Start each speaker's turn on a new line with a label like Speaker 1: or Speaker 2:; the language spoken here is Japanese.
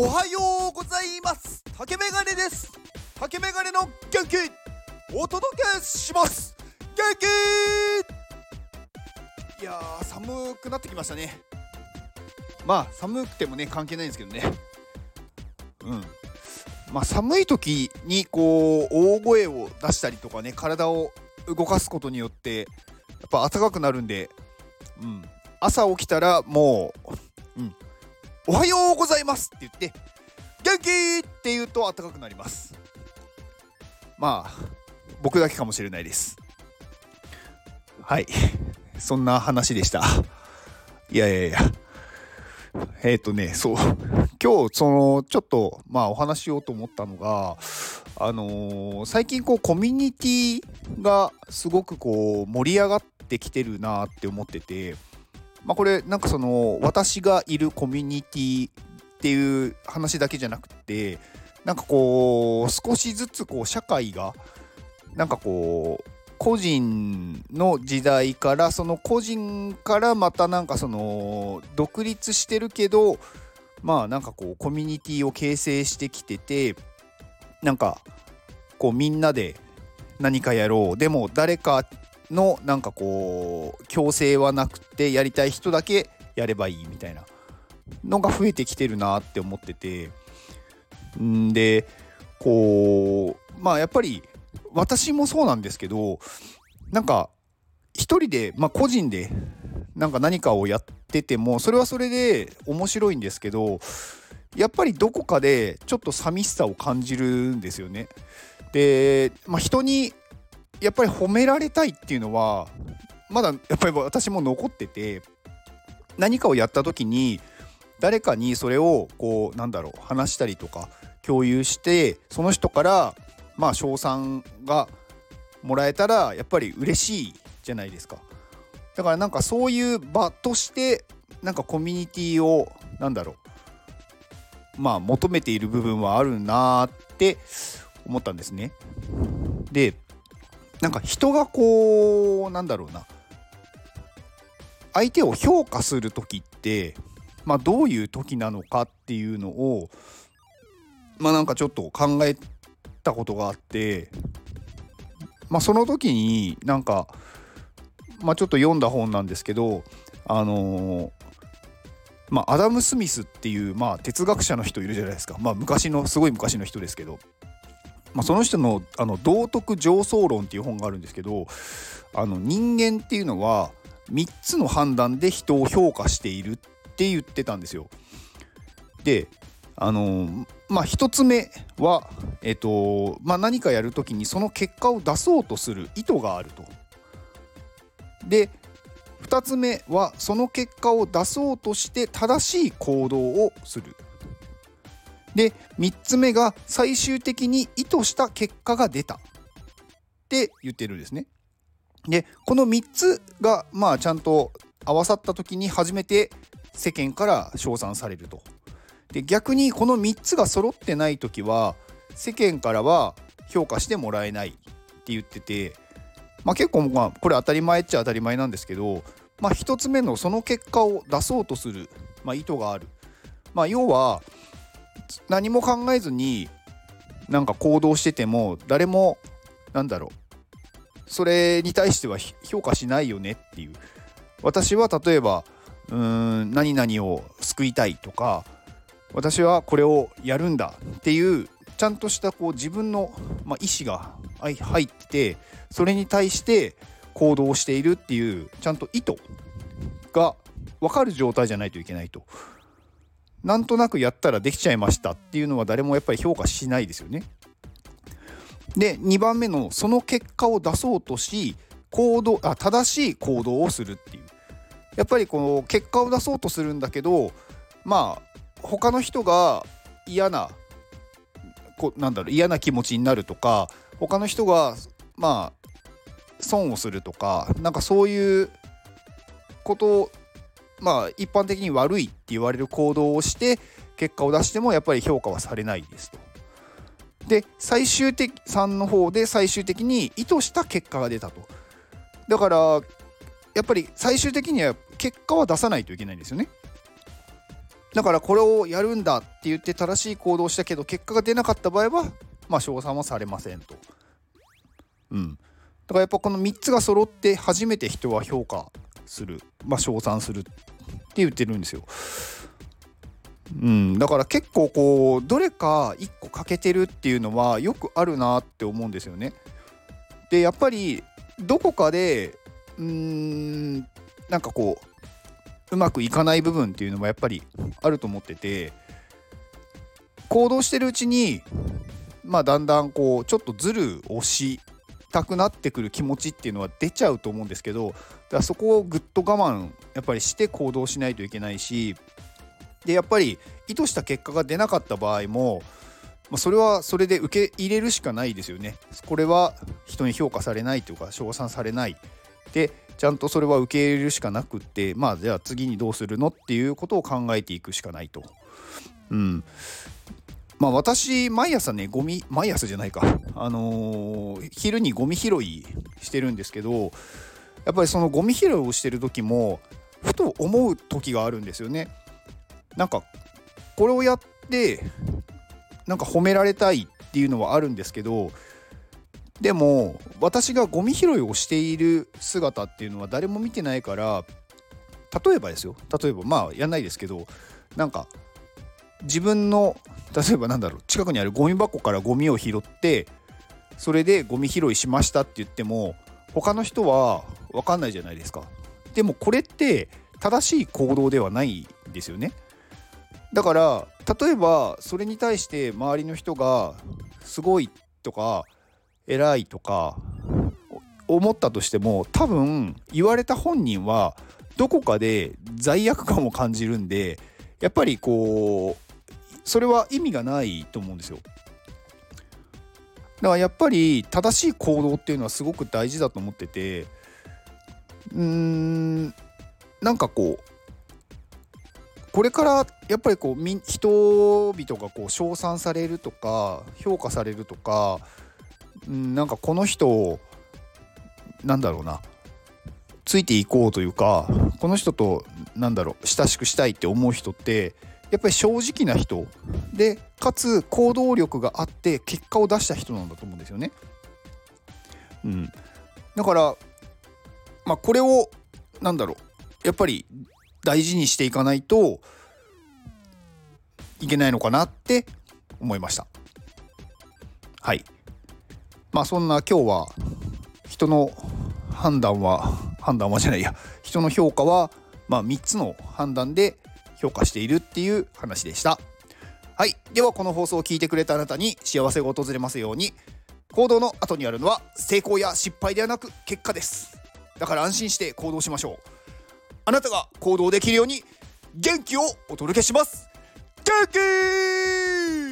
Speaker 1: おはようございます。竹メガネです。竹メガネの元気お届けします。元気!いやー寒くなってきましたね。まあ寒くてもね関係ないんですけどね。うん。まあ寒い時にこう大声を出したりとかね体を動かすことによってやっぱ暖かくなるんでうん。朝起きたらもうおはようございますって言って元気って言うと暖かくなります。まあ僕だけかもしれないです。はい。そんな話でした。いやいやいや。えっ、ー、とねそう。今日そのちょっとまあお話しようと思ったのがあのー、最近こうコミュニティがすごくこう盛り上がってきてるなって思っててまあ、これなんかその私がいるコミュニティっていう話だけじゃなくてなんかこう少しずつこう社会がなんかこう個人の時代からその個人からまたなんかその独立してるけどまあなんかこうコミュニティを形成してきててなんかこうみんなで何かやろう。でも誰かのなんかこう強制はなくてやりたい人だけやればいいみたいなのが増えてきてるなって思っててんでこうまあやっぱり私もそうなんですけどなんか一人でまあ個人でなんか何かをやっててもそれはそれで面白いんですけどやっぱりどこかでちょっと寂しさを感じるんですよね。で、まあ、人にやっぱり褒められたいっていうのはまだやっぱり私も残ってて何かをやった時に誰かにそれをこうなんだろう話したりとか共有してその人からまあ称賛がもらえたらやっぱり嬉しいじゃないですか。だからなんかそういう場としてなんかコミュニティをなんだろうまあ求めている部分はあるなって思ったんですね。でなんか人がこうなんだろうな。相手を評価する時ってまあどういう時なのかっていうのをまあなんかちょっと考えたことがあってまあその時になんかまあちょっと読んだ本なんですけどあのまあアダム・スミスっていうまあ哲学者の人いるじゃないですか。まあ昔のすごい昔の人ですけど。まあ、その人のあの道徳上層論っていう本があるんですけどあの人間っていうのは3つの判断で人を評価しているって言ってたんですよ。であのまあ1つ目は、えっとまあ、何かやる時にその結果を出そうとする意図があると。で2つ目はその結果を出そうとして正しい行動をする。で3つ目が最終的に意図した結果が出たって言ってるんですね。でこの3つがまあちゃんと合わさった時に初めて世間から称賛されると。で逆にこの3つが揃ってない時は世間からは評価してもらえないって言ってて、まあ、結構まあこれ当たり前っちゃ当たり前なんですけど、まあ、1つ目のその結果を出そうとする、まあ、意図がある。まあ、要は何も考えずになんか行動してても誰もなんだろうそれに対しては評価しないよねっていう。私は例えばうーん何々を救いたいとか私はこれをやるんだっていうちゃんとしたこう自分の、まあ、意思が入ってそれに対して行動しているっていうちゃんと意図が分かる状態じゃないといけないと。なんとなくやったらできちゃいましたっていうのは誰もやっぱり評価しないですよね。で2番目のその結果を出そうとし行動あ正しい行動をするっていうやっぱりこの結果を出そうとするんだけどまあ他の人が嫌なこなんだろう嫌な気持ちになるとか他の人がまあ損をするとかなんかそういうことまあ一般的に悪いって言われる行動をして結果を出してもやっぱり評価はされないですと。で最終的3の方で最終的に意図した結果が出たと。だからやっぱり最終的には結果は出さないといけないんですよね。だからこれをやるんだって言って正しい行動をしたけど結果が出なかった場合はまあ称賛はされませんと。うん。だからやっぱこの3つが揃って初めて人は評価する、まあ、称賛するって言ってるんですよ。うん、だから結構こうどれか1個欠けてるっていうのはよくあるなって思うんですよね。でやっぱりどこかでうーんなんかこううまくいかない部分っていうのもやっぱりあると思ってて行動してるうちにまあだんだんこうちょっとずる押したくなってくる気持ちっていうのは出ちゃうと思うんですけどだからそこをぐっと我慢やっぱりして行動しないといけないしでやっぱり意図した結果が出なかった場合もまあ、それはそれで受け入れるしかないですよね。これは人に評価されないというか称賛されない。でちゃんとそれは受け入れるしかなくってまあじゃあ次にどうするのっていうことを考えていくしかないと。うん。まあ私毎朝ねゴミ毎朝じゃないかあのー、昼にゴミ拾いしてるんですけどやっぱりそのゴミ拾いをしてる時もふと思う時があるんですよね。なんかこれをやってなんか褒められたいっていうのはあるんですけどでも私がゴミ拾いをしている姿っていうのは誰も見てないから例えばですよ例えばまあやんないですけどなんか自分の例えばなんだろう近くにあるゴミ箱からゴミを拾ってそれでゴミ拾いしましたって言っても他の人は分かんないじゃないですか。でもこれって正しい行動ではないんですよね。だから例えばそれに対して周りの人がすごいとか偉いとか思ったとしても多分言われた本人はどこかで罪悪感を感じるんでやっぱりこうそれは意味がないと思うんですよ。だからやっぱり正しい行動っていうのはすごく大事だと思っててうーんなんかこうこれからやっぱりこう人々がこう称賛されるとか評価されるとか、うん、なんかこの人をなんだろうなついていこうというかこの人となんだろう親しくしたいって思う人ってやっぱり正直な人。でかつ行動力があって結果を出した人なんだと思うんですよね。うん、だからまあこれをなんだろう。やっぱり大事にしていかないといけないのかなって思いました。はい。まあそんな今日は人の判断は判断はじゃないや。人の評価はまあ3つの判断で評価しているっていう話でした。はい。ではこの放送を聞いてくれたあなたに幸せが訪れますように行動の後にあるのは成功や失敗ではなく結果です。だから安心して行動しましょう。あなたが行動できるように元気をお届けします。元気